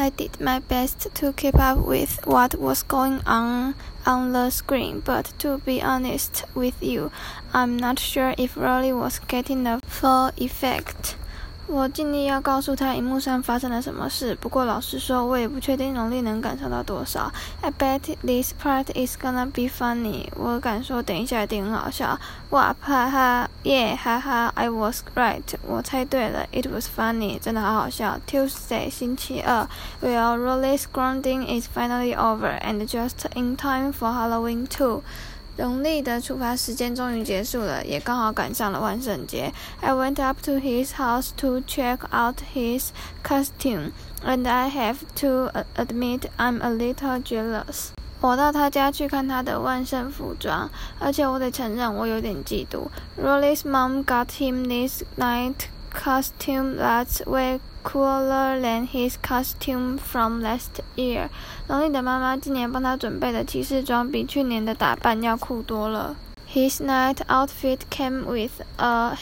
I did my best to keep up with what was going on on the screen, but to be honest with you, I'm not sure if Rowley was getting the full effect. 我尽力要告诉他荧幕上发生了什么事，不过老实说，我也不确定荣利能感受到多少。I bet this part is gonna be funny。我敢说，等一下一定很好笑。哇哈哈，耶哈哈，I was right。我猜对了，It was funny，真的好好笑。Tuesday，星期二，Well, Rolly's grounding is finally over and just in time for Halloween too。农历的出发时间终于结束了，也刚好赶上了万圣节。I went up to his house to check out his costume, and I have to uh, admit I'm a little jealous. 我到他家去看他的万圣服装，而且我得承认我有点嫉妒。Rowley's mom got him this knight costume that's way cooler than his costume from last year. year。龙丽的妈妈今年帮他准备的骑士装比去年的打扮要酷多了。His knight outfit came with a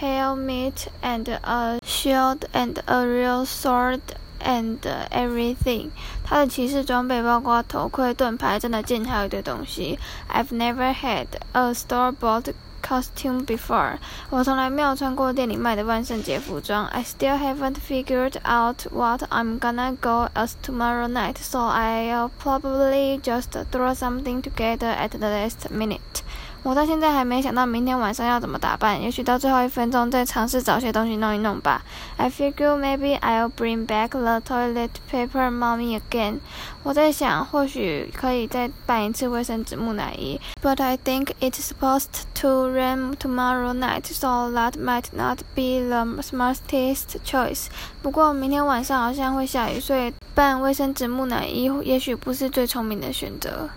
helmet and a shield and a real sword and everything。他的骑士装备包括头盔、盾牌、真的剑，还有一堆东西。I've never had a store-bought costume before. 我从来没有穿过店里卖的万圣节服装。I still haven't figured out what I'm gonna go as tomorrow night, so I'll probably just throw something together at the last minute. 我到现在还没想到明天晚上要怎么打扮，也许到最后一分钟再尝试找些东西弄一弄吧。I figure maybe I'll bring back the toilet paper mommy again。我在想，或许可以再办一次卫生纸木乃伊。But I think it's supposed to rain tomorrow night, so that might not be the smartest choice。不过明天晚上好像会下雨，所以办卫生纸木乃伊也许不是最聪明的选择。